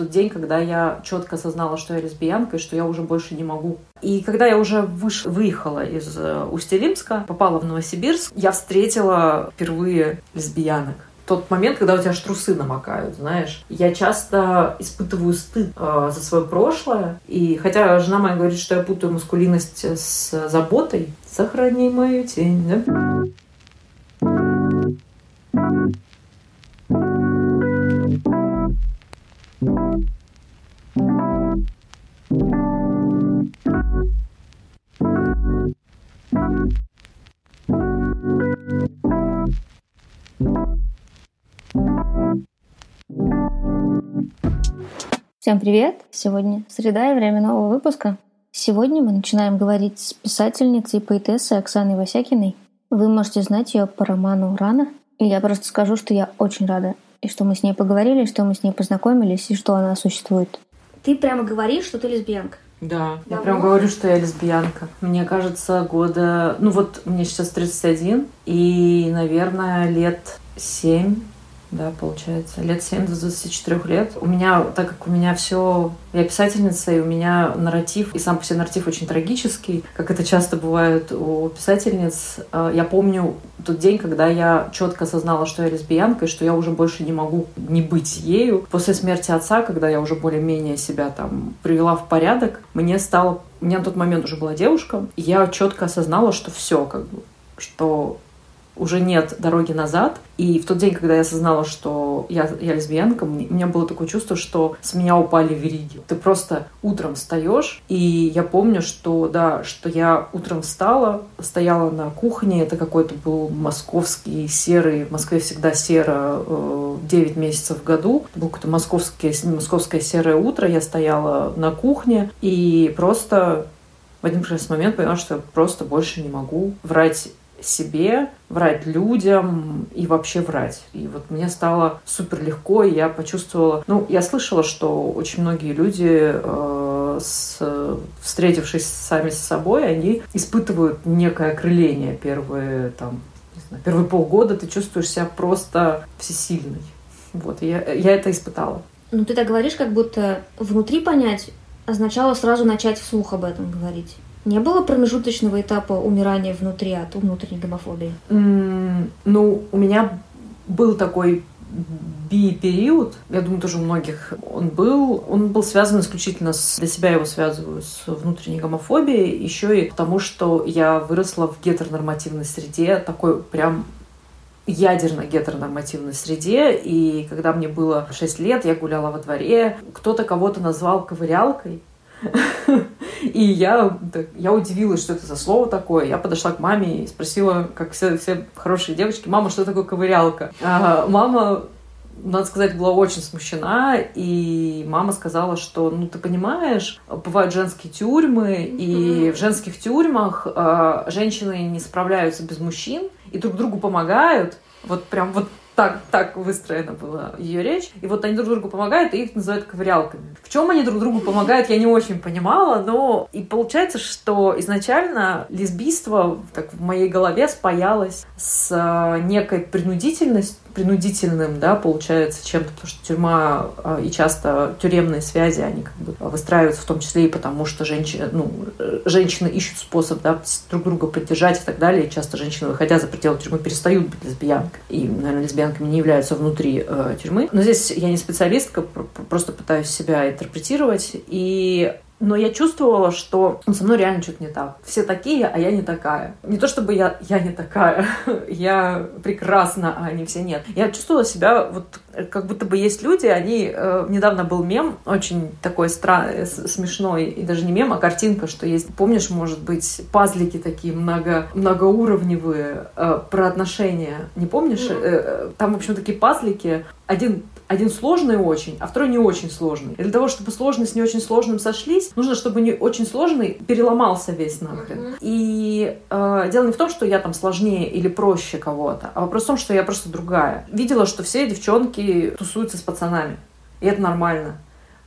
тот день, когда я четко осознала, что я лесбиянка и что я уже больше не могу. И когда я уже выш... выехала из э, Усть-Илимска, попала в Новосибирск, я встретила впервые лесбиянок тот момент, когда у тебя аж трусы намокают, знаешь. Я часто испытываю стыд э, за свое прошлое. И хотя жена моя говорит, что я путаю маскулинность с заботой, сохрани мою тень, да? Всем привет! Сегодня среда и время нового выпуска. Сегодня мы начинаем говорить с писательницей и поэтессой Оксаной Васякиной. Вы можете знать ее по роману «Рана». И я просто скажу, что я очень рада, и что мы с ней поговорили, что мы с ней познакомились, и что она существует. Ты прямо говоришь, что ты лесбиянка. Да, я прям говорю, что я лесбиянка. Мне кажется, года... Ну вот, мне сейчас 31, и, наверное, лет 7 да, получается, лет 7 до 24 лет. У меня, так как у меня все, я писательница, и у меня нарратив, и сам по себе нарратив очень трагический, как это часто бывает у писательниц. А, я помню тот день, когда я четко осознала, что я лесбиянка, и что я уже больше не могу не быть ею. После смерти отца, когда я уже более-менее себя там привела в порядок, мне стало... У меня на тот момент уже была девушка, и я четко осознала, что все, как бы, что уже нет дороги назад. И в тот день, когда я осознала, что я, я лесбиянка, у меня было такое чувство, что с меня упали вериги. Ты просто утром встаешь, и я помню, что да, что я утром встала, стояла на кухне, это какой-то был московский серый, в Москве всегда серо, 9 э, месяцев в году. Это было какое-то московское, московское серое утро, я стояла на кухне и просто в один прекрасный момент поняла, что я просто больше не могу врать себе, врать людям и вообще врать. И вот мне стало супер легко, и я почувствовала... Ну, я слышала, что очень многие люди, э, с, встретившись сами с собой, они испытывают некое окрыление первые, там, не знаю, первые полгода ты чувствуешь себя просто всесильной. Вот, я, я это испытала. Ну, ты так говоришь, как будто внутри понять означало сразу начать вслух об этом говорить. Не было промежуточного этапа умирания внутри от внутренней гомофобии? Mm, ну, у меня был такой би-период, я думаю, тоже у многих он был. Он был связан исключительно с... Для себя его связываю с внутренней гомофобией, еще и потому, что я выросла в гетеронормативной среде, такой прям ядерно гетеронормативной среде, и когда мне было 6 лет, я гуляла во дворе, кто-то кого-то назвал ковырялкой, и я, я удивилась, что это за слово такое. Я подошла к маме и спросила, как все, все хорошие девочки, мама, что такое ковырялка? А мама надо сказать, была очень смущена, и мама сказала, что, ну, ты понимаешь, бывают женские тюрьмы, mm-hmm. и в женских тюрьмах э, женщины не справляются без мужчин, и друг другу помогают, вот прям вот так, так выстроена была ее речь. И вот они друг другу помогают, и их называют ковырялками. В чем они друг другу помогают, я не очень понимала, но и получается, что изначально лесбийство так в моей голове спаялось с э, некой принудительностью, принудительным, да, получается, чем-то, потому что тюрьма э, и часто тюремные связи, они как бы выстраиваются в том числе и потому, что женщины, ну, э, женщины ищут способ, да, друг друга поддержать и так далее. И часто женщины, выходя за пределы тюрьмы, перестают быть лесбиянкой. И, наверное, лесбиянками не являются внутри э, тюрьмы. Но здесь я не специалистка, просто пытаюсь себя интерпретировать. И но я чувствовала, что со мной реально что-то не так. Все такие, а я не такая. Не то чтобы я, я не такая, я прекрасна, а они все нет. Я чувствовала себя вот как будто бы есть люди, они... Э, недавно был мем, очень такой стра... Смешной, и даже не мем, а картинка, что есть, помнишь, может быть, пазлики такие много... многоуровневые э, про отношения. Не помнишь? Mm-hmm. Э, там, в общем, такие пазлики. Один один сложный очень, а второй не очень сложный. И для того, чтобы сложный с не очень сложным сошлись, нужно, чтобы не очень сложный переломался весь нахрен. Mm-hmm. И э, дело не в том, что я там сложнее или проще кого-то, а вопрос в том, что я просто другая. Видела, что все девчонки тусуются с пацанами, и это нормально.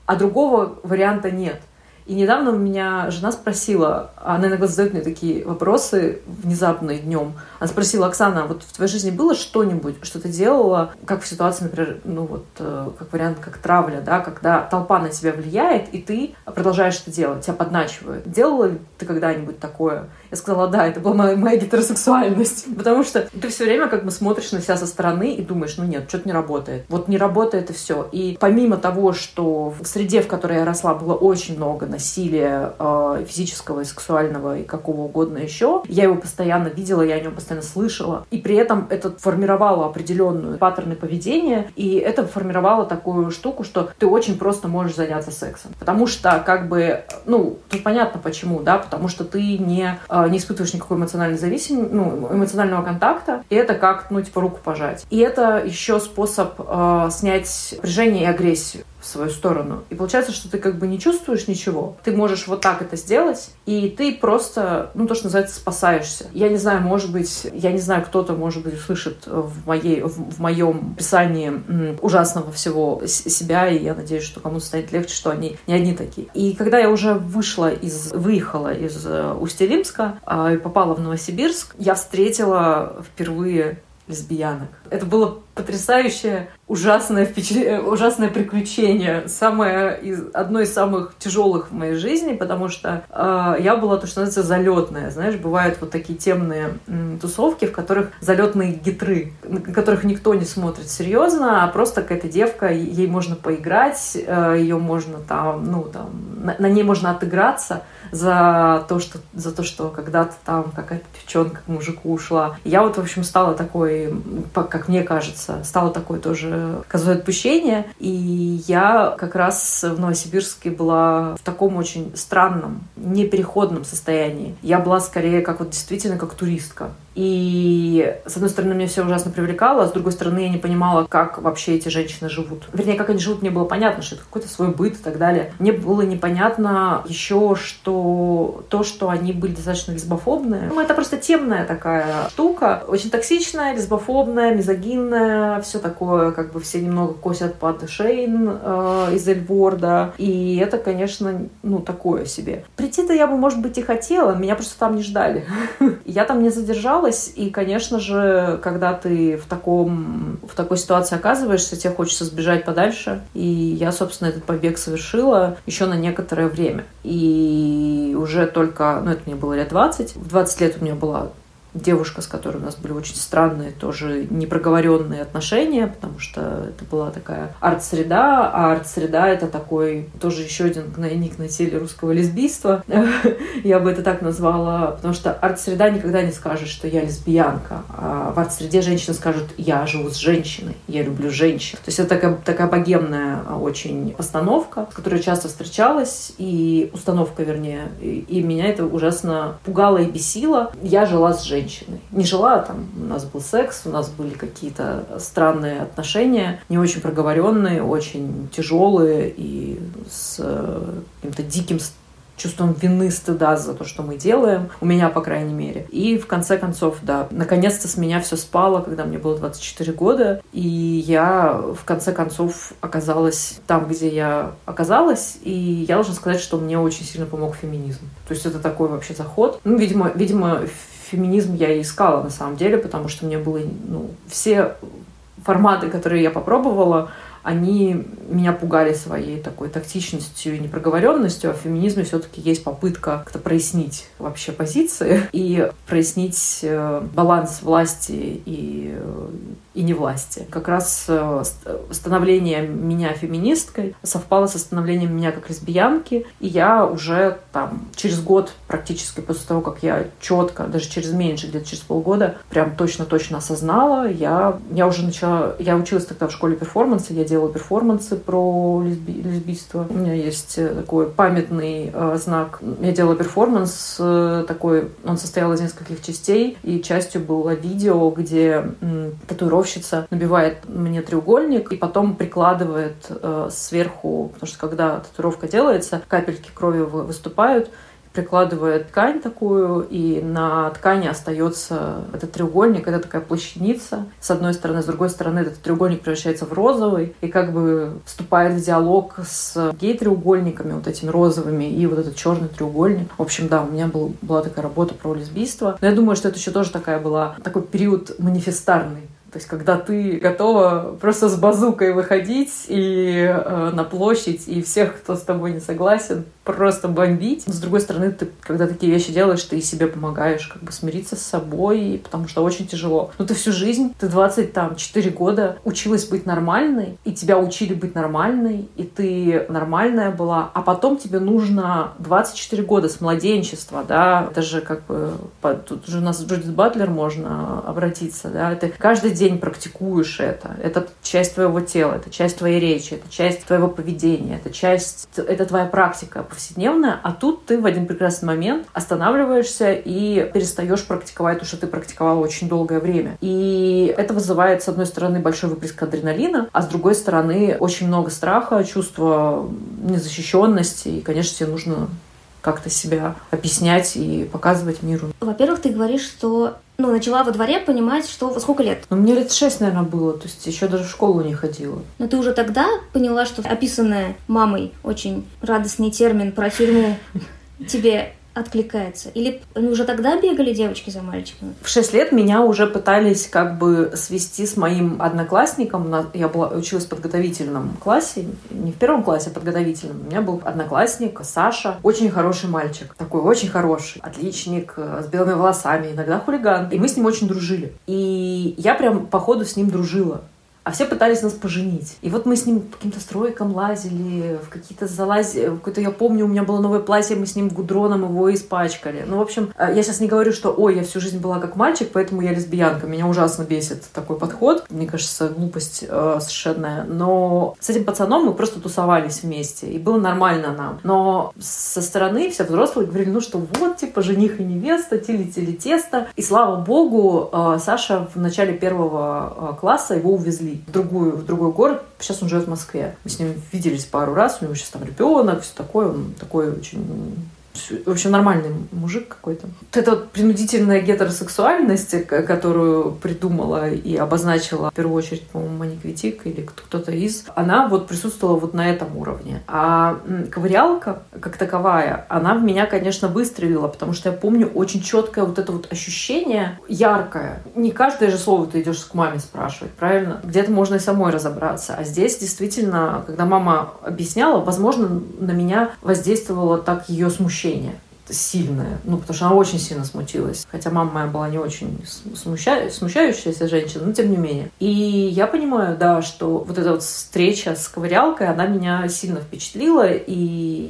А другого варианта нет. И недавно у меня жена спросила, она иногда задает мне такие вопросы внезапные днем. Она спросила, Оксана, вот в твоей жизни было что-нибудь, что ты делала, как в ситуации, например, ну вот, э, как вариант, как травля, да, когда толпа на тебя влияет, и ты продолжаешь это делать, тебя подначивают. Делала ли ты когда-нибудь такое? Я сказала, да, это была моя, моя гетеросексуальность. Потому что ты все время как бы смотришь на себя со стороны и думаешь, ну нет, что-то не работает. Вот не работает и все. И помимо того, что в среде, в которой я росла, было очень много насилия э, физического и сексуального и какого угодно еще, я его постоянно видела, я о нем постоянно слышала. И при этом это формировало определенную паттерны поведения, и это формировало такую штуку, что ты очень просто можешь заняться сексом. Потому что, как бы, ну, тут понятно почему, да, потому что ты не э, не испытываешь никакой эмоциональной зависимости, ну, эмоционального контакта, и это как, ну, типа, руку пожать. И это еще способ э, снять напряжение и агрессию в свою сторону. И получается, что ты как бы не чувствуешь ничего. Ты можешь вот так это сделать, и ты просто, ну, то, что называется, спасаешься. Я не знаю, может быть, я не знаю, кто-то, может быть, услышит в, моей, в, в моем описании ужасного всего себя, и я надеюсь, что кому-то станет легче, что они не одни такие. И когда я уже вышла из, выехала из э, Усть-Илимска э, и попала в Новосибирск, я встретила впервые лесбиянок. Это было потрясающее, ужасное, впечатление, ужасное приключение. Самое из, одно из самых тяжелых в моей жизни, потому что э, я была, то, что называется, залетная. Знаешь, бывают вот такие темные м, тусовки, в которых залетные гитры, на которых никто не смотрит серьезно, а просто какая-то девка, ей можно поиграть, э, ее можно там, ну, там, на, на ней можно отыграться за то, что, за то, что когда-то там какая-то девчонка к мужику ушла. Я вот, в общем, стала такой, как мне кажется, стала такой тоже козой отпущения. И я как раз в Новосибирске была в таком очень странном, непереходном состоянии. Я была скорее как вот действительно как туристка. И, с одной стороны, меня все ужасно привлекало, а с другой стороны, я не понимала, как вообще эти женщины живут. Вернее, как они живут, мне было понятно, что это какой-то свой быт и так далее. Мне было непонятно еще, что то, что они были достаточно лесбофобные, ну, это просто темная такая штука, очень токсичная, лесбофобная, мизогинная, все такое, как бы все немного косят под Шейн э, из Эльворда, и это, конечно, ну, такое себе. Прийти-то я бы, может быть, и хотела, меня просто там не ждали. Я там не задержалась, осталось. И, конечно же, когда ты в, таком, в такой ситуации оказываешься, тебе хочется сбежать подальше. И я, собственно, этот побег совершила еще на некоторое время. И уже только, ну, это мне было лет 20. В 20 лет у меня была девушка, с которой у нас были очень странные, тоже непроговоренные отношения, потому что это была такая арт-среда, а арт-среда — это такой тоже еще один гнойник на теле русского лесбийства. я бы это так назвала, потому что арт-среда никогда не скажет, что я лесбиянка. А в арт-среде женщина скажет, я живу с женщиной, я люблю женщин. То есть это такая, такая богемная очень постановка, с которой часто встречалась, и установка, вернее, и, и меня это ужасно пугало и бесило. Я жила с женщиной женщиной. Не жила, там у нас был секс, у нас были какие-то странные отношения, не очень проговоренные, очень тяжелые и с э, каким-то диким чувством вины, стыда за то, что мы делаем, у меня, по крайней мере. И в конце концов, да, наконец-то с меня все спало, когда мне было 24 года, и я в конце концов оказалась там, где я оказалась, и я должна сказать, что мне очень сильно помог феминизм. То есть это такой вообще заход. Ну, видимо, видимо, феминизм я и искала на самом деле, потому что мне было, ну, все форматы, которые я попробовала, они меня пугали своей такой тактичностью и непроговоренностью, а в феминизме все-таки есть попытка как-то прояснить вообще позиции и прояснить э, баланс власти и э, и не власти. Как раз э, становление меня феминисткой совпало со становлением меня как лесбиянки, и я уже там через год практически после того, как я четко, даже через меньше, где-то через полгода, прям точно-точно осознала, я, я уже начала, я училась тогда в школе перформанса, я делала перформансы про лесби, лесбийство. У меня есть э, такой памятный э, знак. Я делала перформанс э, такой, он состоял из нескольких частей, и частью было видео, где м, татуировка татуировщица набивает мне треугольник и потом прикладывает э, сверху, потому что когда татуировка делается, капельки крови выступают, прикладывает ткань такую, и на ткани остается этот треугольник, это такая плащаница с одной стороны, с другой стороны этот треугольник превращается в розовый и как бы вступает в диалог с гей-треугольниками, вот этими розовыми, и вот этот черный треугольник. В общем, да, у меня был, была такая работа про лесбийство. Но я думаю, что это еще тоже такая была, такой период манифестарный то есть, когда ты готова просто с базукой выходить и э, на площадь, и всех, кто с тобой не согласен, просто бомбить. С другой стороны, ты, когда такие вещи делаешь, ты и себе помогаешь как бы смириться с собой, потому что очень тяжело. Но ты всю жизнь, ты 24 года училась быть нормальной, и тебя учили быть нормальной, и ты нормальная была, а потом тебе нужно 24 года с младенчества, да, это же как бы, тут же у нас Джудит Батлер можно обратиться, да, ты каждый день день практикуешь это. Это часть твоего тела, это часть твоей речи, это часть твоего поведения, это часть, это твоя практика повседневная, а тут ты в один прекрасный момент останавливаешься и перестаешь практиковать то, что ты практиковала очень долгое время. И это вызывает, с одной стороны, большой выплеск адреналина, а с другой стороны, очень много страха, чувство незащищенности, и, конечно, тебе нужно как-то себя объяснять и показывать миру. Во-первых, ты говоришь, что ну, начала во дворе понимать, что сколько лет? Ну, мне лет шесть, наверное, было, то есть еще даже в школу не ходила. Но ты уже тогда поняла, что описанная мамой очень радостный термин про тюрьму тебе откликается? Или уже тогда бегали девочки за мальчиками? В шесть лет меня уже пытались как бы свести с моим одноклассником. Я была, училась в подготовительном классе, не в первом классе, а подготовительном. У меня был одноклассник Саша, очень хороший мальчик, такой очень хороший, отличник, э, с белыми волосами, иногда хулиган. И мы с ним очень дружили. И я прям по ходу с ним дружила а все пытались нас поженить. И вот мы с ним по каким-то стройкам лазили, в какие-то залази... В какой-то, я помню, у меня было новое платье, мы с ним гудроном его испачкали. Ну, в общем, э, я сейчас не говорю, что, ой, я всю жизнь была как мальчик, поэтому я лесбиянка. Меня ужасно бесит такой подход. Мне кажется, глупость э, совершенная. Но с этим пацаном мы просто тусовались вместе, и было нормально нам. Но со стороны все взрослые говорили, ну что, вот, типа, жених и невеста, тили-тили тесто. И слава богу, э, Саша в начале первого э, класса его увезли в, другую, в другой город. Сейчас он живет в Москве. Мы с ним виделись пару раз, у него сейчас там ребенок, все такое. Он такой очень в общем, нормальный мужик какой-то. Вот эта вот принудительная гетеросексуальность, которую придумала и обозначила в первую очередь, по-моему, Моник Витик или кто-то из, она вот присутствовала вот на этом уровне. А ковырялка, как таковая, она в меня, конечно, выстрелила, потому что я помню очень четкое вот это вот ощущение, яркое. Не каждое же слово ты идешь к маме спрашивать, правильно? Где-то можно и самой разобраться. А здесь действительно, когда мама объясняла, возможно, на меня воздействовало так ее смущение смущение сильное, ну, потому что она очень сильно смутилась. Хотя мама моя была не очень смуща... смущающаяся женщина, но тем не менее. И я понимаю, да, что вот эта вот встреча с ковырялкой, она меня сильно впечатлила, и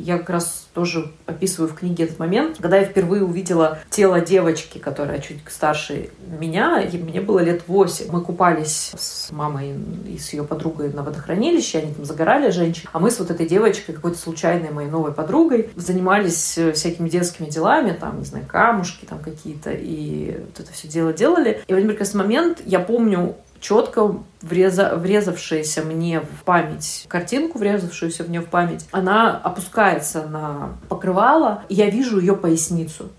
я как раз тоже описываю в книге этот момент, когда я впервые увидела тело девочки, которая чуть старше меня, и мне было лет восемь. Мы купались с мамой и с ее подругой на водохранилище, они там загорали женщин, а мы с вот этой девочкой, какой-то случайной моей новой подругой, занимались э, всякими детскими делами, там, не знаю, камушки там какие-то, и вот это все дело делали. И в один прекрасный момент я помню четко вреза, врезавшаяся мне в память, картинку, врезавшуюся мне в память, она опускается на покрывало, и я вижу ее поясницу.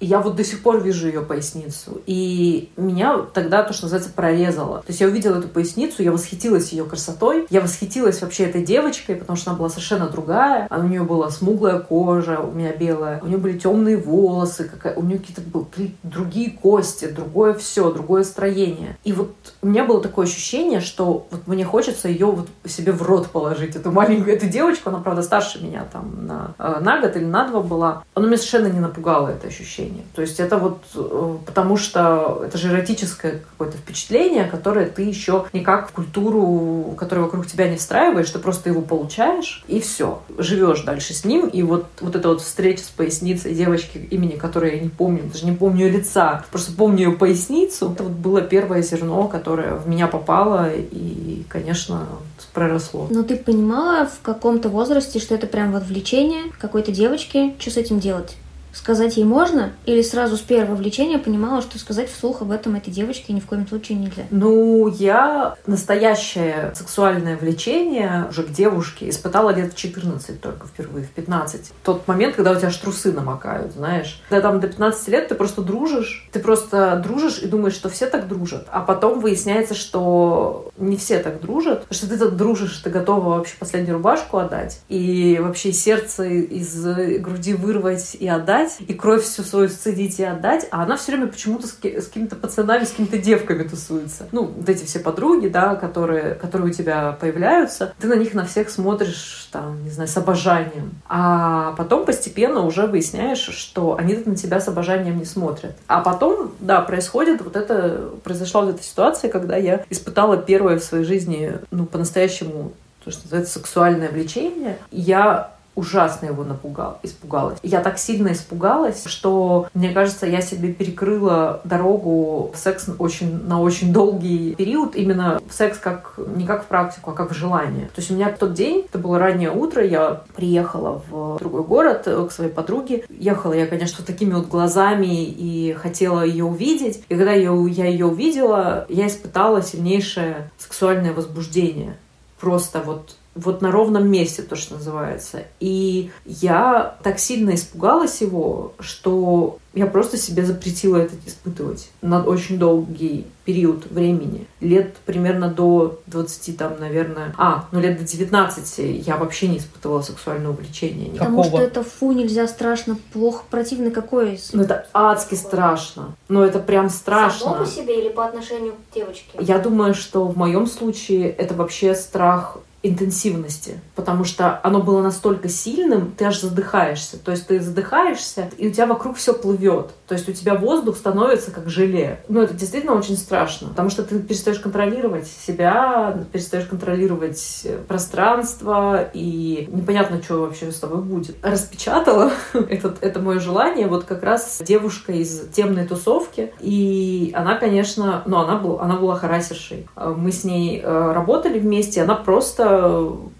Я вот до сих пор вижу ее поясницу. И меня тогда, то, что называется, прорезало. То есть я увидела эту поясницу, я восхитилась ее красотой, я восхитилась вообще этой девочкой, потому что она была совершенно другая. А у нее была смуглая кожа, у меня белая, у нее были темные волосы, какая... у нее какие-то были другие кости, другое все, другое строение. И вот у меня было такое ощущение, что вот мне хочется ее вот себе в рот положить, эту маленькую, эту девочку, она, правда, старше меня там на, э, на год или на два была. Она меня совершенно не напугала, это ощущение впечатление. То есть это вот э, потому что это же эротическое какое-то впечатление, которое ты еще никак в культуру, которая вокруг тебя не встраиваешь, ты просто его получаешь и все. Живешь дальше с ним. И вот, вот эта вот встреча с поясницей девочки, имени которой я не помню, даже не помню ее лица, просто помню ее поясницу. Это вот было первое зерно, которое в меня попало и, конечно, проросло. Но ты понимала в каком-то возрасте, что это прям вот влечение какой-то девочки, что с этим делать? Сказать ей можно? Или сразу с первого влечения понимала, что сказать вслух об этом этой девочке ни в коем случае нельзя? Ну, я настоящее сексуальное влечение уже к девушке испытала лет в 14 только впервые, в 15. Тот момент, когда у тебя аж трусы намокают, знаешь. Когда там до 15 лет ты просто дружишь, ты просто дружишь и думаешь, что все так дружат. А потом выясняется, что не все так дружат, что ты так дружишь, ты готова вообще последнюю рубашку отдать и вообще сердце из груди вырвать и отдать, и кровь всю свою сцедить и отдать, а она все время почему-то с, с какими-то пацанами, с какими-то девками тусуется. Ну, вот эти все подруги, да, которые, которые у тебя появляются, ты на них на всех смотришь, там, не знаю, с обожанием. А потом постепенно уже выясняешь, что они на тебя с обожанием не смотрят. А потом, да, происходит вот это, произошла вот эта ситуация, когда я испытала первое в своей жизни, ну, по-настоящему то, что называется сексуальное влечение. Я ужасно его напугал, испугалась. Я так сильно испугалась, что, мне кажется, я себе перекрыла дорогу в секс очень, на очень долгий период. Именно в секс как, не как в практику, а как в желание. То есть у меня в тот день, это было раннее утро, я приехала в другой город э, к своей подруге. Ехала я, конечно, такими вот глазами и хотела ее увидеть. И когда я, я ее увидела, я испытала сильнейшее сексуальное возбуждение. Просто вот вот на ровном месте, то, что называется. И я так сильно испугалась его, что я просто себе запретила это испытывать на очень долгий период времени. Лет примерно до 20, там, наверное... А, ну лет до 19 я вообще не испытывала сексуального влечения. Потому что это фу, нельзя, страшно, плохо, противно какой? Ну это адски страшно. Ну это прям страшно. Самому себе или по отношению к девочке? Я думаю, что в моем случае это вообще страх интенсивности, потому что оно было настолько сильным, ты аж задыхаешься. То есть ты задыхаешься, и у тебя вокруг все плывет. То есть у тебя воздух становится как желе. Ну, это действительно очень страшно, потому что ты перестаешь контролировать себя, перестаешь контролировать пространство, и непонятно, что вообще с тобой будет. Распечатала этот, это мое желание вот как раз девушка из темной тусовки, и она, конечно, ну, она, была, она была харасершей. Мы с ней э, работали вместе, она просто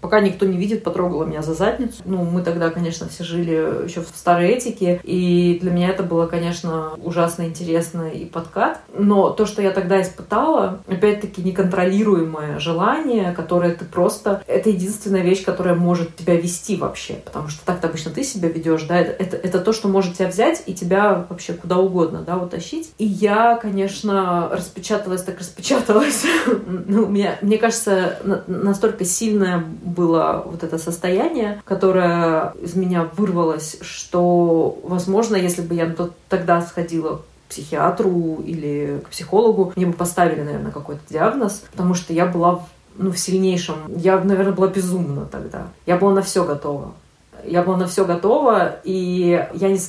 пока никто не видит, потрогала меня за задницу. Ну, мы тогда, конечно, все жили еще в старой этике, и для меня это было, конечно, ужасно интересно и подкат. Но то, что я тогда испытала, опять-таки неконтролируемое желание, которое ты просто... Это единственная вещь, которая может тебя вести вообще, потому что так-то обычно ты себя ведешь, да, это, это, это то, что может тебя взять и тебя вообще куда угодно, да, утащить. И я, конечно, распечаталась, так распечаталась. ну, мне, мне кажется, настолько сильное было вот это состояние, которое из меня вырвалось, что, возможно, если бы я тогда сходила к психиатру или к психологу, мне бы поставили, наверное, какой-то диагноз, потому что я была ну, в сильнейшем... Я, наверное, была безумна тогда. Я была на все готова. Я была на все готова, и я не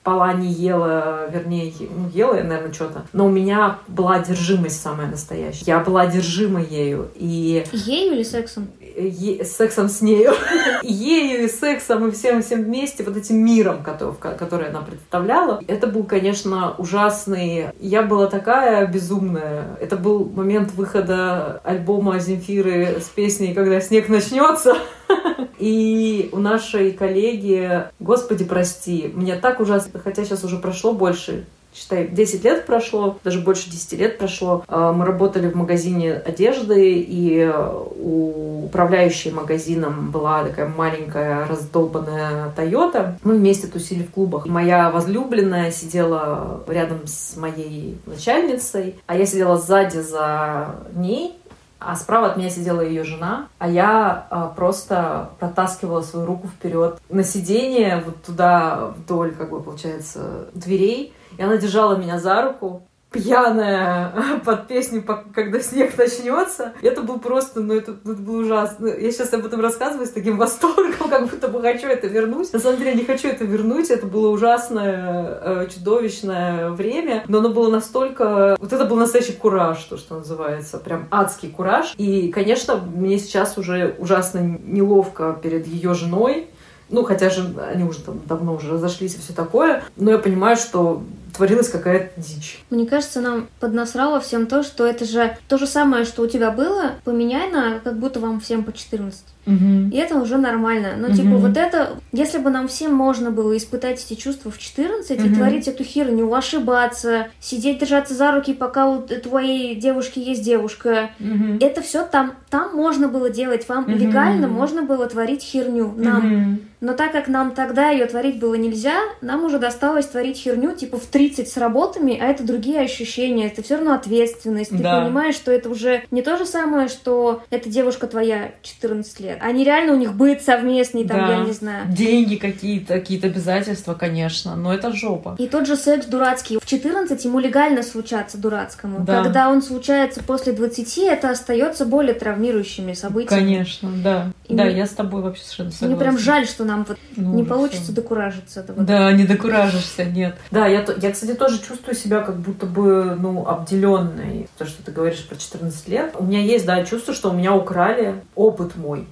спала, не ела, вернее, ну, ела я, наверное, что-то. Но у меня была одержимость самая настоящая. Я была одержима ею. И... Ею или сексом? Е... Сексом с нею. ею и сексом, и всем, всем вместе, вот этим миром, который, который она представляла. Это был, конечно, ужасный... Я была такая безумная. Это был момент выхода альбома Земфиры с песней «Когда снег начнется». И у нашей коллеги, господи, прости, мне так ужасно, хотя сейчас уже прошло больше считай, 10 лет прошло, даже больше 10 лет прошло. А, мы работали в магазине одежды, и у управляющей магазином была такая маленькая раздолбанная Тойота. Мы вместе тусили в клубах. моя возлюбленная сидела рядом с моей начальницей, а я сидела сзади за ней, а справа от меня сидела ее жена, а я а, просто протаскивала свою руку вперед на сиденье, вот туда вдоль, как бы, получается, дверей. И она держала меня за руку, пьяная под песню «Когда снег начнется». Это был просто, ну это, это было ужасно. Я сейчас об этом рассказываю с таким восторгом, как будто бы хочу это вернуть. На самом деле я не хочу это вернуть. Это было ужасное, э, чудовищное время, но оно было настолько... Вот это был настоящий кураж, то, что называется. Прям адский кураж. И, конечно, мне сейчас уже ужасно неловко перед ее женой, ну, хотя же они уже там давно уже разошлись и все такое. Но я понимаю, что творилась какая-то дичь. Мне кажется, нам поднасрало всем то, что это же то же самое, что у тебя было, поменяй на как будто вам всем по 14. И это уже нормально. Но, типа, вот это... Если бы нам всем можно было испытать эти чувства в 14 и творить эту херню, ошибаться, сидеть, держаться за руки, пока у твоей девушки есть девушка, это все там, там можно было делать. Вам легально можно было творить херню. Нам но так как нам тогда ее творить было нельзя, нам уже досталось творить херню типа в 30 с работами, а это другие ощущения, это все равно ответственность. Ты да. понимаешь, что это уже не то же самое, что эта девушка твоя 14 лет. Они реально у них быт совместный, там, да. я не знаю. Деньги какие-то, какие-то обязательства, конечно, но это жопа. И тот же секс дурацкий. В 14 ему легально случаться дурацкому. Да. Когда он случается после 20, это остается более травмирующими событиями. Конечно, да. И да, мне... я с тобой вообще совершенно согласна. Мне прям жаль, что нам вот ну, не получится все. докуражиться этого. Да, не докуражишься, нет. Да, я, я, кстати, тоже чувствую себя как будто бы, ну, обделенной. То, что ты говоришь про 14 лет. У меня есть, да, чувство, что у меня украли опыт мой.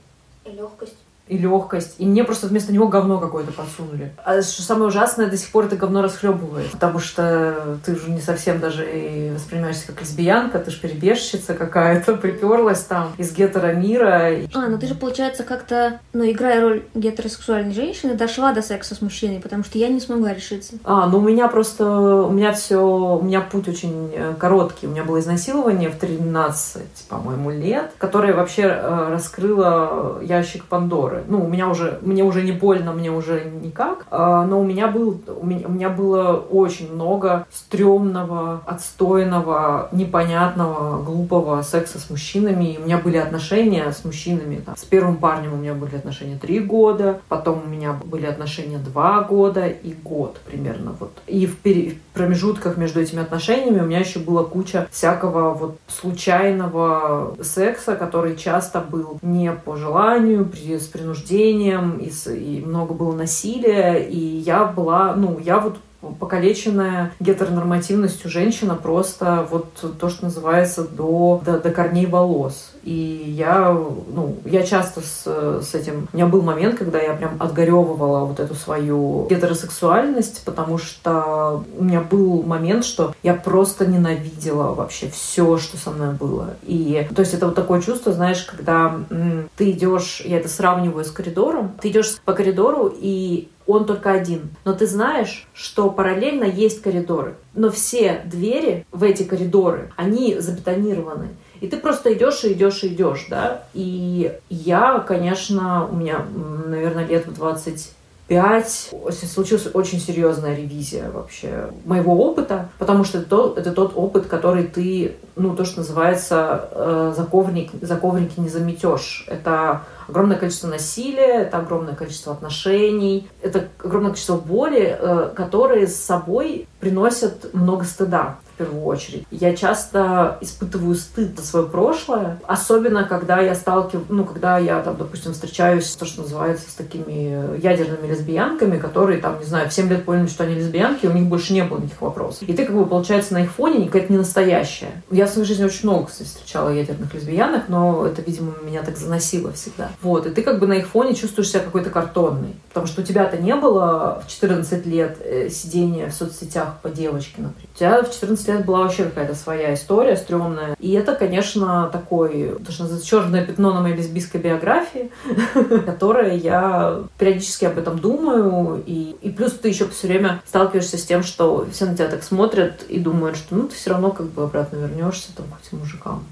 И легкость и легкость. И мне просто вместо него говно какое-то подсунули. А что самое ужасное, до сих пор это говно расхлебывает. Потому что ты уже не совсем даже и воспринимаешься как лесбиянка, ты же перебежчица какая-то, приперлась там из гетеромира. А, ну ты же, получается, как-то, ну, играя роль гетеросексуальной женщины, дошла до секса с мужчиной, потому что я не смогла решиться. А, ну у меня просто, у меня все, у меня путь очень э, короткий. У меня было изнасилование в 13, по-моему, лет, которое вообще э, раскрыло ящик Пандоры ну, у меня уже, мне уже не больно, мне уже никак, а, но у меня, был, у, меня, у меня было очень много стрёмного, отстойного, непонятного, глупого секса с мужчинами. И у меня были отношения с мужчинами. Там, с первым парнем у меня были отношения три года, потом у меня были отношения два года и год примерно. Вот. И в, пере, в промежутках между этими отношениями у меня еще была куча всякого вот случайного секса, который часто был не по желанию, при, с принуждением, и, и много было насилия, и я была, ну, я вот покалеченная гетеронормативностью женщина просто вот то, что называется до, до, до корней волос. И я, ну, я часто с, с этим... У меня был момент, когда я прям отгоревывала вот эту свою гетеросексуальность, потому что у меня был момент, что я просто ненавидела вообще все, что со мной было. И, то есть это вот такое чувство, знаешь, когда м, ты идешь, я это сравниваю с коридором, ты идешь по коридору, и он только один. Но ты знаешь, что параллельно есть коридоры. Но все двери в эти коридоры, они забетонированы. И ты просто идешь и идешь и идешь, да. И я, конечно, у меня, наверное, лет в 20 пять случилась очень серьезная ревизия вообще моего опыта, потому что это, то, это тот опыт, который ты, ну, то, что называется, э, заковник, заковники не заметешь. Это огромное количество насилия, это огромное количество отношений, это огромное количество боли, э, которые с собой приносят много стыда первую очередь. Я часто испытываю стыд за свое прошлое, особенно когда я сталкиваюсь, ну, когда я, там, допустим, встречаюсь, то, что называется, с такими ядерными лесбиянками, которые, там, не знаю, в 7 лет поняли, что они лесбиянки, и у них больше не было никаких вопросов. И ты, как бы, получается, на их фоне какая-то не настоящая. Я в своей жизни очень много, кстати, встречала ядерных лесбиянок, но это, видимо, меня так заносило всегда. Вот, и ты, как бы, на их фоне чувствуешь себя какой-то картонный. Потому что у тебя-то не было в 14 лет э, сидения в соцсетях по девочке, например. У тебя в 14 лет была вообще какая-то своя история стрёмная. И это, конечно, такой, то, что называется, черное пятно на моей лесбийской биографии, которое я периодически об этом думаю. И, и плюс ты еще все время сталкиваешься с тем, что все на тебя так смотрят и думают, что ну ты все равно как бы обратно вернешься там к этим мужикам.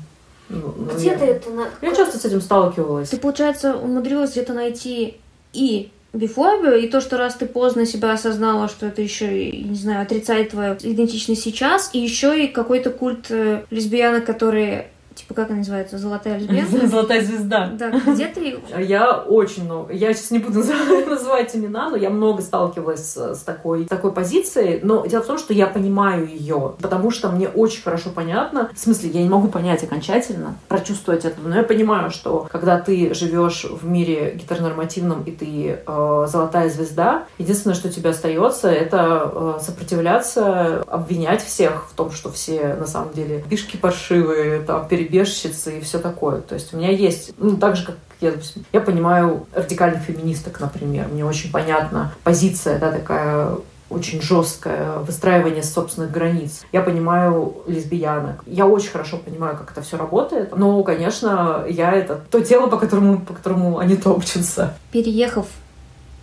Ну, ну, Где я... ты это? На... Я часто с этим сталкивалась. Ты, получается, умудрилась где-то найти и бифобию, и то, что раз ты поздно себя осознала, что это еще, не знаю, отрицает твою идентичность сейчас, и еще и какой-то культ э, лесбиянок, которые типа как она называется, золотая лесбиянка? Золотая звезда. Да, где ты? Я очень много. Я сейчас не буду называть имена, но я много сталкивалась с, с такой, такой позицией. Но дело в том, что я понимаю ее, потому что мне очень хорошо понятно. В смысле, я не могу понять окончательно, прочувствовать это, но я понимаю, что когда ты живешь в мире гетеронормативном и ты э, золотая звезда, единственное, что тебе остается, это э, сопротивляться, обвинять всех в том, что все на самом деле пишки паршивые, там, перед перебежчицы и все такое. То есть у меня есть, ну, так же, как я, я понимаю радикальных феминисток, например. Мне очень понятна позиция, да, такая очень жесткое выстраивание собственных границ. Я понимаю лесбиянок. Я очень хорошо понимаю, как это все работает. Но, конечно, я это то тело, по которому, по которому они топчутся. Переехав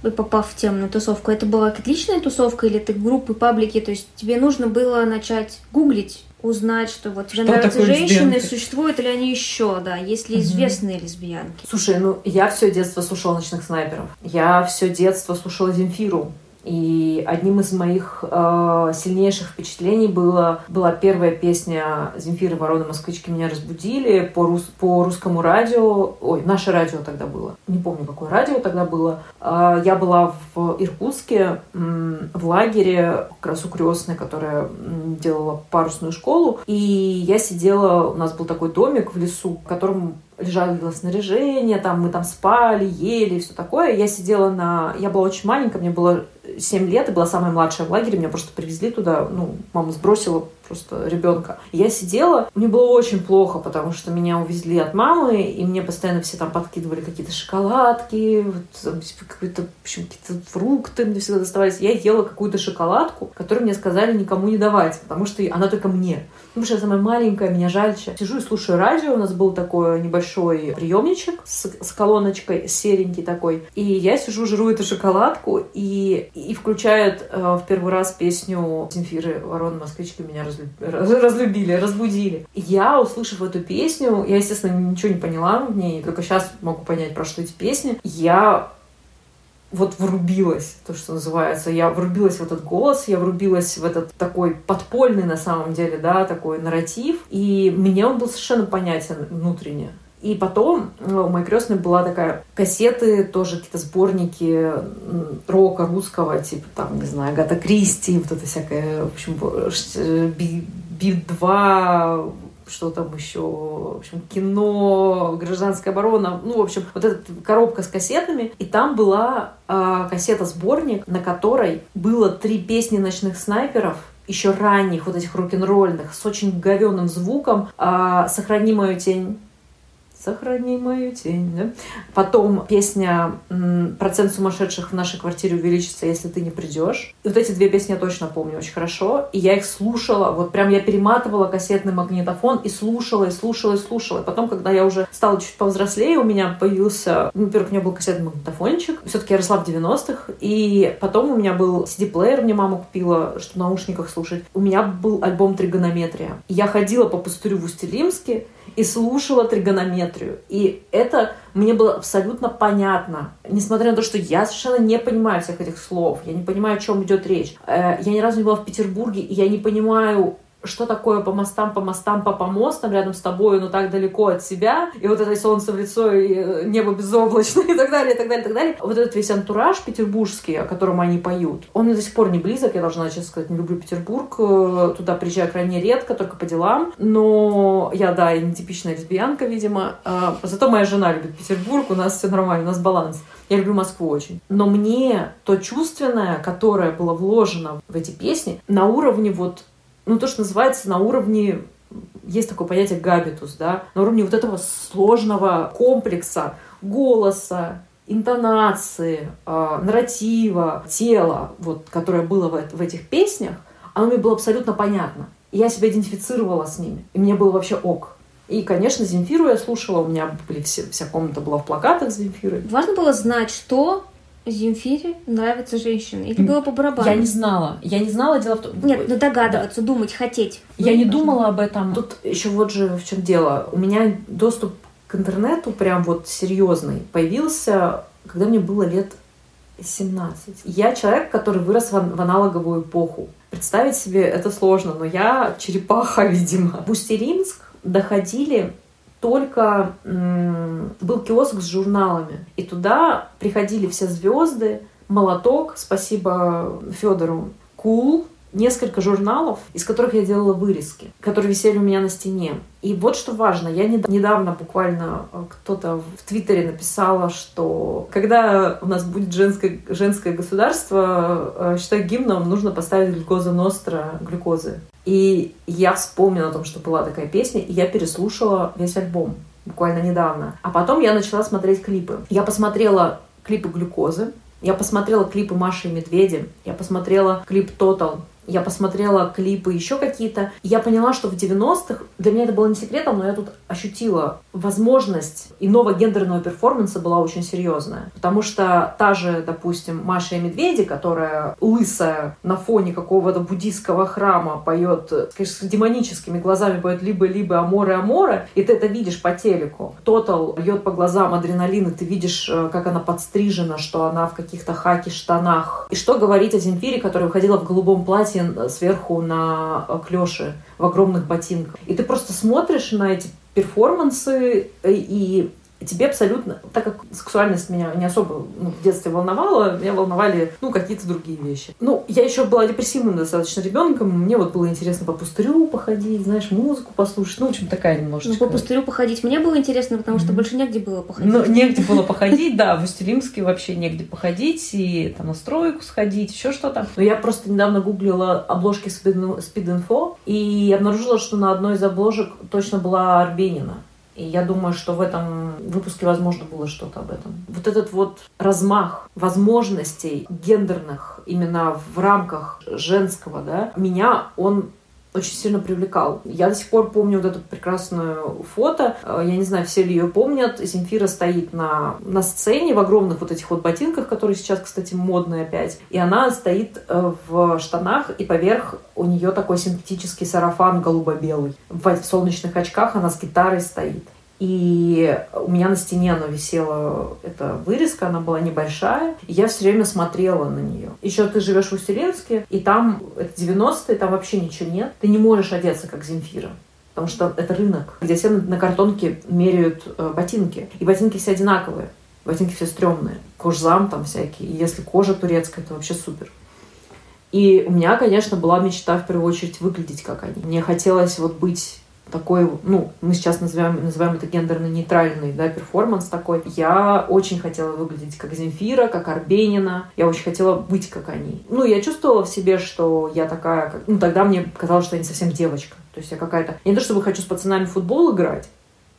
и попав в темную тусовку, это была отличная тусовка или ты группы, паблики? То есть тебе нужно было начать гуглить узнать, что вот тебе что нравятся женщины, лесбиянки? существуют ли они еще, да, есть ли известные угу. лесбиянки. Слушай, ну я все детство слушала ночных снайперов. Я все детство слушала Земфиру. И одним из моих э, сильнейших впечатлений было, была первая песня Земфиры Ворона Москвички меня разбудили по, рус, по русскому радио. Ой, наше радио тогда было. Не помню, какое радио тогда было. Э, я была в Иркутске э, в лагере, как крестной, которая делала парусную школу. И я сидела, у нас был такой домик в лесу, в котором лежало снаряжение, там мы там спали, ели, все такое. Я сидела на... Я была очень маленькая, мне было 7 лет, и была самая младшая в лагере, меня просто привезли туда, ну, мама сбросила просто ребенка. Я сидела, мне было очень плохо, потому что меня увезли от мамы, и мне постоянно все там подкидывали какие-то шоколадки, вот, какие-то, в общем, какие-то фрукты мне всегда доставались. Я ела какую-то шоколадку, которую мне сказали никому не давать, потому что она только мне. Потому что я самая маленькая, меня жальче. Сижу и слушаю радио, у нас был такой небольшой приемничек с, с колоночкой, серенький такой, и я сижу, жру эту шоколадку, и, и включают э, в первый раз песню Земфиры «Ворона, москвичка меня разлюбили, разбудили. Я, услышав эту песню, я, естественно, ничего не поняла в ней, только сейчас могу понять, про что эти песни. Я вот врубилась, то, что называется. Я врубилась в этот голос, я врубилась в этот такой подпольный, на самом деле, да, такой нарратив. И мне он был совершенно понятен внутренне. И потом у моей крестной была такая кассеты, тоже какие-то сборники рока русского, типа там, не знаю, Гата Кристи, вот это всякое, в общем, Би-2, что там еще, в общем, кино, гражданская оборона, ну, в общем, вот эта коробка с кассетами, и там была э, кассета-сборник, на которой было три песни ночных снайперов, еще ранних, вот этих рок-н-ролльных, с очень говенным звуком, э, «Сохрани мою тень», Сохрани мою тень. Да? Потом песня «Процент сумасшедших в нашей квартире увеличится, если ты не придешь». И вот эти две песни я точно помню очень хорошо. И я их слушала, вот прям я перематывала кассетный магнитофон и слушала, и слушала, и слушала. И потом, когда я уже стала чуть повзрослее, у меня появился, ну, во-первых, у меня был кассетный магнитофончик. Все-таки я росла в 90-х. И потом у меня был CD-плеер, мне мама купила, чтобы в наушниках слушать. У меня был альбом «Тригонометрия». Я ходила по пустырю в Устилимске, и слушала тригонометрию. И это мне было абсолютно понятно. Несмотря на то, что я совершенно не понимаю всех этих слов, я не понимаю, о чем идет речь. Э, я ни разу не была в Петербурге, и я не понимаю что такое по мостам, по мостам, по помостам рядом с тобой, но так далеко от себя, и вот это солнце в лицо, и э, небо безоблачное, и так далее, и так далее, и так далее. Вот этот весь антураж петербургский, о котором они поют, он мне до сих пор не близок, я должна честно сказать, не люблю Петербург, э, туда приезжаю крайне редко, только по делам, но я, да, я не типичная лесбиянка, видимо, а, зато моя жена любит Петербург, у нас все нормально, у нас баланс. Я люблю Москву очень. Но мне то чувственное, которое было вложено в эти песни, на уровне вот ну, то, что называется на уровне есть такое понятие габитус, да, на уровне вот этого сложного комплекса голоса, интонации, э, нарратива, тела, вот, которое было в, в этих песнях, оно мне было абсолютно понятно. И я себя идентифицировала с ними. И мне было вообще ок. И, конечно, Земфиру я слушала, у меня были все, вся комната была в плакатах Земфиры. Важно было знать, что Земфире нравятся женщины? Или было по барабану? Я не знала. Я не знала, дело в том... Нет, ну догадываться, да. думать, хотеть. Я ну, не думала об этом. Тут еще вот же в чем дело. У меня доступ к интернету прям вот серьезный появился, когда мне было лет 17. Я человек, который вырос в, в аналоговую эпоху. Представить себе это сложно, но я черепаха, видимо. В Усть-Римск доходили только был киоск с журналами. И туда приходили все звезды, молоток, спасибо Федору, Кул, несколько журналов, из которых я делала вырезки, которые висели у меня на стене. И вот что важно, я недавно буквально э, кто-то в Твиттере написала, что когда у нас будет женское, женское государство, э, считаю гимном нужно поставить глюкоза ностра глюкозы. И я вспомнила о том, что была такая песня, и я переслушала весь альбом буквально недавно. А потом я начала смотреть клипы. Я посмотрела клипы глюкозы, Я посмотрела клипы Маши и Медведи, я посмотрела клип Total, я посмотрела клипы еще какие-то, я поняла, что в 90-х, для меня это было не секретом, но я тут ощутила возможность иного гендерного перформанса была очень серьезная. Потому что та же, допустим, Маша и Медведи, которая лысая на фоне какого-то буддийского храма поет, конечно, с демоническими глазами поет либо-либо аморы-аморы, и ты это видишь по телеку. Тотал бьет по глазам адреналин, и ты видишь, э, как она подстрижена, что она в каких-то хаки-штанах. И что говорить о Земфире, которая выходила в голубом платье платье сверху на э, клёше в огромных ботинках. И ты просто смотришь на эти перформансы э, и тебе абсолютно, так как сексуальность меня не особо ну, в детстве волновала, меня волновали, ну, какие-то другие вещи. Ну, я еще была депрессивным достаточно ребенком, мне вот было интересно по пустырю походить, знаешь, музыку послушать, ну, в общем, такая немножечко. Ну, по пустырю походить мне было интересно, потому что mm-hmm. больше негде было походить. Ну, негде было походить, да, в Устилимске вообще негде походить, и там на стройку сходить, еще что-то. Но я просто недавно гуглила обложки Speed Info и обнаружила, что на одной из обложек точно была Арбенина. И я думаю, что в этом выпуске, возможно, было что-то об этом. Вот этот вот размах возможностей гендерных именно в рамках женского, да, меня он очень сильно привлекал. Я до сих пор помню вот это прекрасное фото. Э, я не знаю, все ли ее помнят. Земфира стоит на, на сцене в огромных вот этих вот ботинках, которые сейчас, кстати, модные опять. И она стоит э, в штанах, и поверх у нее такой синтетический сарафан голубо-белый. В солнечных очках она с гитарой стоит. И у меня на стене она висела, эта вырезка, она была небольшая. И я все время смотрела на нее. Еще ты живешь в Уселенске, и там, это 90-е, там вообще ничего нет. Ты не можешь одеться, как Земфира. Потому что это рынок, где все на картонке меряют э, ботинки. И ботинки все одинаковые. Ботинки все стрёмные. Кожзам там всякие. И если кожа турецкая, это вообще супер. И у меня, конечно, была мечта в первую очередь выглядеть как они. Мне хотелось вот быть такой, ну, мы сейчас называем, называем это гендерно-нейтральный, да, перформанс такой. Я очень хотела выглядеть как Земфира, как Арбенина. Я очень хотела быть как они. Ну, я чувствовала в себе, что я такая, как... Ну, тогда мне казалось, что я не совсем девочка. То есть я какая-то... Я не то, чтобы хочу с пацанами в футбол играть,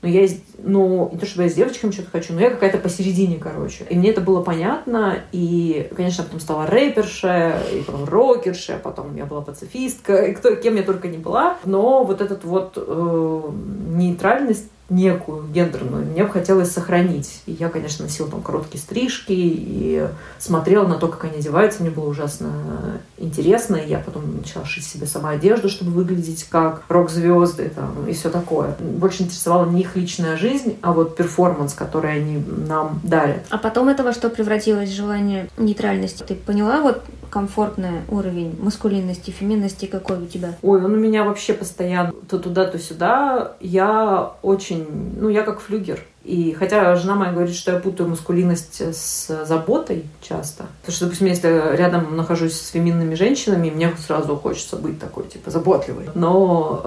но я, ну, не то чтобы я с девочками что-то хочу, но я какая-то посередине, короче. И мне это было понятно, и, конечно, потом стала рэперша, и потом рокерша, потом я была пацифистка, и кто, кем я только не была. Но вот этот вот э, нейтральность некую гендерную, мне бы хотелось сохранить. И я, конечно, носила там короткие стрижки и смотрела на то, как они одеваются. Мне было ужасно интересно. И я потом начала шить себе сама одежду, чтобы выглядеть как рок-звезды там, и все такое. Больше интересовала не их личная жизнь, а вот перформанс, который они нам дарят. А потом этого что превратилось в желание нейтральности? Ты поняла вот комфортный уровень маскулинности, феминности какой у тебя? Ой, он у меня вообще постоянно то туда, то сюда. Я очень, ну, я как флюгер. И хотя жена моя говорит, что я путаю маскулинность с заботой часто. Потому что, допустим, если рядом нахожусь с феминными женщинами, мне сразу хочется быть такой, типа, заботливой. Но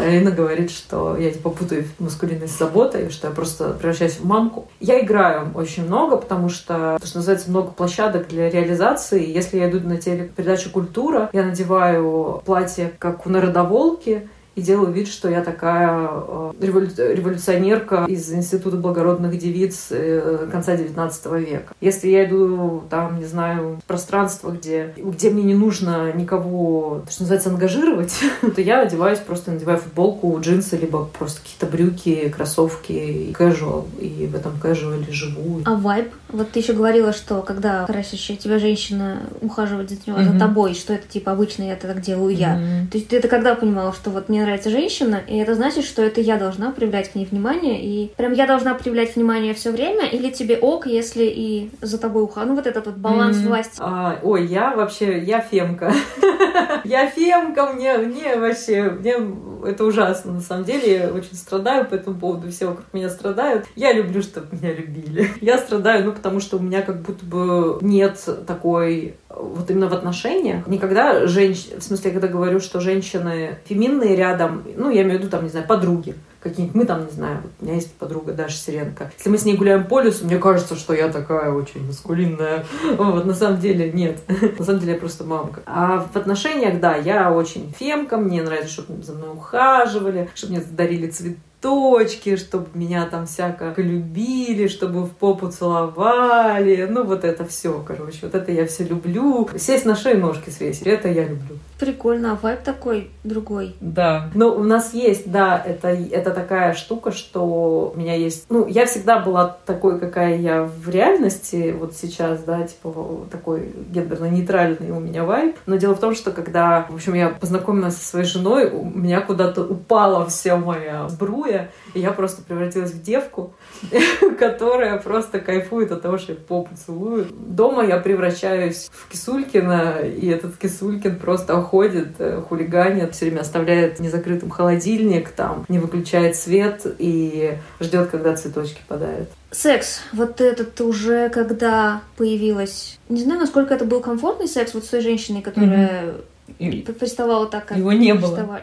э, Элина говорит, что я, типа, путаю маскулинность с заботой, что я просто превращаюсь в мамку. Я играю очень много, потому что, то, что называется, много площадок для реализации. Если я иду на телепередачу «Культура», я надеваю платье, как у народоволки, и делаю вид, что я такая э, революционерка из Института благородных девиц э, конца XIX века. Если я иду там, не знаю, в пространство, где, где мне не нужно никого, что называется, ангажировать, то я одеваюсь, просто надеваю футболку, джинсы, либо просто какие-то брюки, кроссовки и casual. И в этом casual живу. А вайб? Вот ты еще говорила, что когда красящая тебя женщина ухаживает за, mm-hmm. за тобой, что это типа обычно это так делаю я. Mm-hmm. То есть ты это когда понимала, что вот мне нравится женщина, и это значит, что это я должна проявлять к ней внимание, и прям я должна проявлять внимание все время, или тебе ок, если и за тобой ухаживают. Ну вот этот вот баланс mm-hmm. власти. А, ой, я вообще, я фемка. Я фемка, мне, мне вообще, мне это ужасно, на самом деле. Я очень страдаю по этому поводу, все вокруг меня страдают. Я люблю, чтобы меня любили. Я страдаю, ну, потому что у меня как будто бы нет такой вот именно в отношениях, никогда женщины, в смысле, когда говорю, что женщины феминные рядом, ну, я имею в виду, там, не знаю, подруги, какие-нибудь, мы там, не знаю, у меня есть подруга Даша Сиренко. Если мы с ней гуляем по лесу, мне кажется, что я такая очень маскулинная. Вот, на самом деле нет. На самом деле я просто мамка. А в отношениях, да, я очень фемка, мне нравится, чтобы за мной ухаживали, чтобы мне дарили цветы цветочки, чтобы меня там всяко любили, чтобы в попу целовали. Ну, вот это все, короче. Вот это я все люблю. Сесть на шею, ножки свесить. Это я люблю. Прикольно, а вайб такой другой. Да. Но у нас есть, да, это, это такая штука, что у меня есть... Ну, я всегда была такой, какая я в реальности, вот сейчас, да, типа такой гендерно-нейтральный у меня вайб. Но дело в том, что когда, в общем, я познакомилась со своей женой, у меня куда-то упала вся моя сбруя, и я просто превратилась в девку, которая просто кайфует от того, что я попу целую. Дома я превращаюсь в Кисулькина, и этот Кисулькин просто ходит, э, хулиганит, все время оставляет незакрытым холодильник, там, не выключает свет и ждет, когда цветочки подают. Секс, вот этот уже когда появилась, не знаю, насколько это был комфортный секс вот с той женщиной, которая mm-hmm. приставала так, как его не было.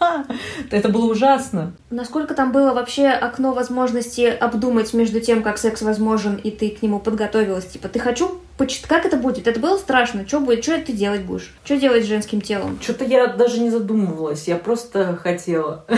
Это было ужасно. Насколько там было вообще окно возможности обдумать между тем, как секс возможен, и ты к нему подготовилась? Типа, ты хочу как это будет? Это было страшно? Что будет? Что ты делать будешь? Что делать с женским телом? Что-то я даже не задумывалась, я просто хотела.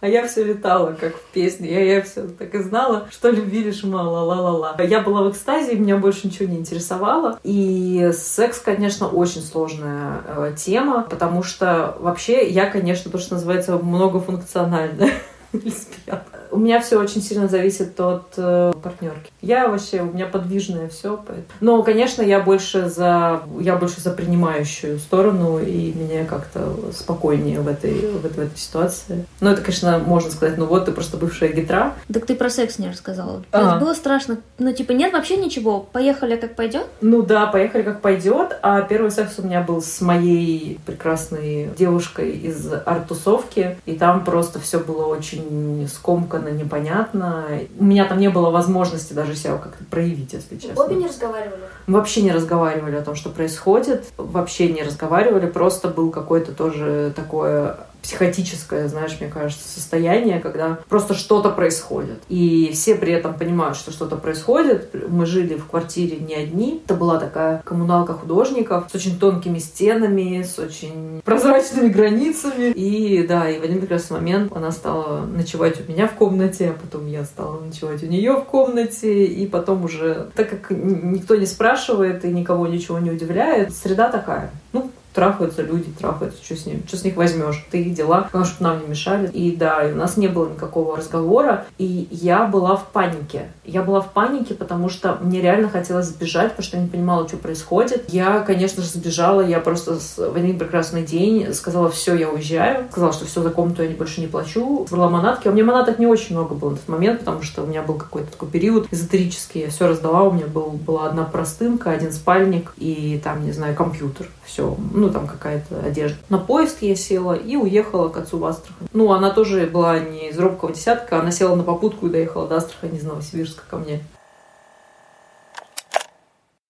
А я все летала, как в песне. Я, я все так и знала, что любви лишь мало, ла-ла-ла. Я была в экстазе, меня больше ничего не интересовало. И секс, конечно, очень сложная э, тема, потому что вообще я, конечно, то, что называется многофункциональная лесбиян. У меня все очень сильно зависит от э, партнерки. Я вообще, у меня подвижное все. Поэтому... Но, конечно, я больше за я больше за принимающую сторону, и мне как-то спокойнее в этой, в, этой, в этой ситуации. Но это, конечно, можно сказать, ну вот ты просто бывшая гитра. Так ты про секс не рассказала. А. Было страшно. Ну, типа, нет вообще ничего. Поехали как пойдет? Ну да, поехали как пойдет. А первый секс у меня был с моей прекрасной девушкой из арт-тусовки. И там просто все было очень скомкано запутанно, непонятно. У меня там не было возможности даже себя как-то проявить, если честно. Обе не разговаривали? Мы вообще не разговаривали о том, что происходит. Вообще не разговаривали. Просто был какой-то тоже такое психотическое, знаешь, мне кажется, состояние, когда просто что-то происходит. И все при этом понимают, что что-то происходит. Мы жили в квартире не одни. Это была такая коммуналка художников с очень тонкими стенами, с очень прозрачными границами. И да, и в один прекрасный момент она стала ночевать у меня в комнате, а потом я стала ночевать у нее в комнате, и потом уже, так как никто не спрашивает и никого ничего не удивляет, среда такая. Ну, трахаются люди, трахаются, что с ним, что с них возьмешь, ты их дела, потому что нам не мешали. И да, и у нас не было никакого разговора, и я была в панике. Я была в панике, потому что мне реально хотелось сбежать, потому что я не понимала, что происходит. Я, конечно же, сбежала, я просто в один прекрасный день сказала, все, я уезжаю, сказала, что все, за комнату я больше не плачу, брала манатки. А у меня манаток не очень много было на тот момент, потому что у меня был какой-то такой период эзотерический, я все раздала, у меня был, была одна простынка, один спальник и там, не знаю, компьютер. Все, ну, там какая-то одежда. На поезд я села и уехала к отцу в Астрахань. Ну, она тоже была не из робкого десятка, она села на попутку и доехала до Астрахани из Новосибирска ко мне.